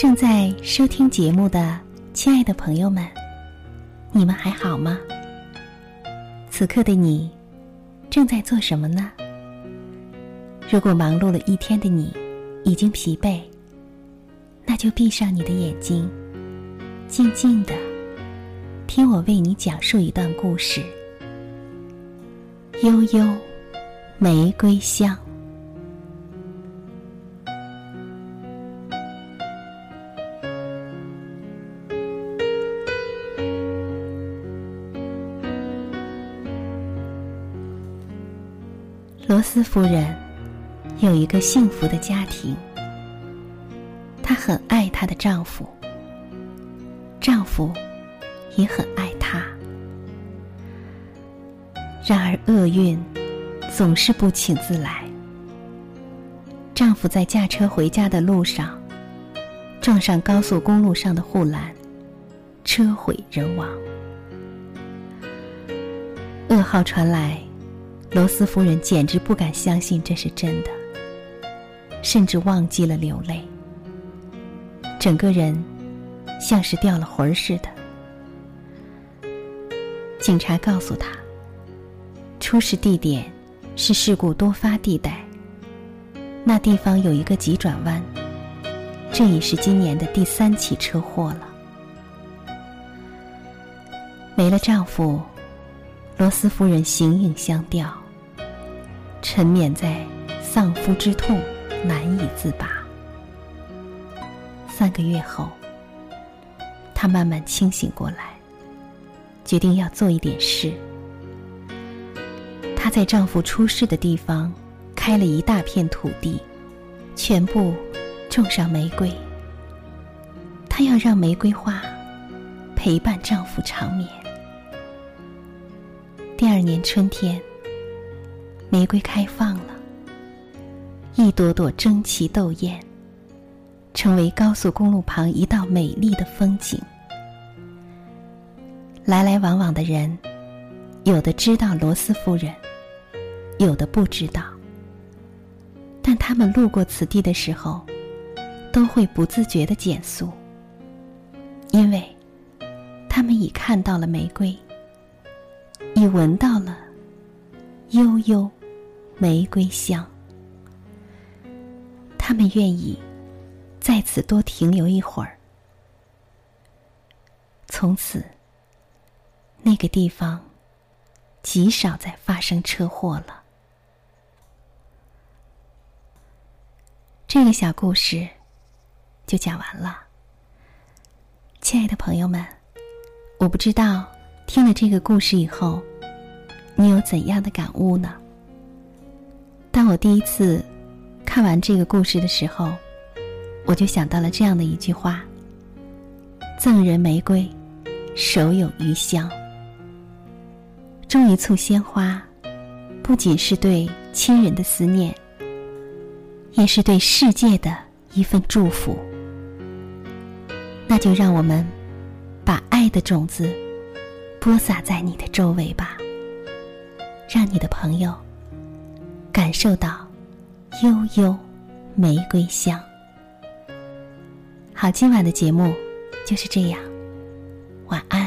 正在收听节目的亲爱的朋友们，你们还好吗？此刻的你正在做什么呢？如果忙碌了一天的你已经疲惫，那就闭上你的眼睛，静静的听我为你讲述一段故事。悠悠，玫瑰香。罗斯夫人有一个幸福的家庭，她很爱她的丈夫，丈夫也很爱她。然而厄运总是不请自来，丈夫在驾车回家的路上撞上高速公路上的护栏，车毁人亡。噩耗传来。罗斯夫人简直不敢相信这是真的，甚至忘记了流泪，整个人像是掉了魂儿似的。警察告诉他，出事地点是事故多发地带，那地方有一个急转弯，这已是今年的第三起车祸了。没了丈夫，罗斯夫人形影相吊。沉湎在丧夫之痛，难以自拔。三个月后，她慢慢清醒过来，决定要做一点事。她在丈夫出事的地方开了一大片土地，全部种上玫瑰。她要让玫瑰花陪伴丈夫长眠。第二年春天。玫瑰开放了，一朵朵争奇斗艳，成为高速公路旁一道美丽的风景。来来往往的人，有的知道罗斯夫人，有的不知道。但他们路过此地的时候，都会不自觉的减速，因为他们已看到了玫瑰，已闻到了悠悠。玫瑰香，他们愿意在此多停留一会儿。从此，那个地方极少再发生车祸了。这个小故事就讲完了。亲爱的朋友们，我不知道听了这个故事以后，你有怎样的感悟呢？当我第一次看完这个故事的时候，我就想到了这样的一句话：“赠人玫瑰，手有余香。”种一簇鲜花，不仅是对亲人的思念，也是对世界的一份祝福。那就让我们把爱的种子播撒在你的周围吧，让你的朋友。感受到悠悠玫瑰香。好，今晚的节目就是这样，晚安。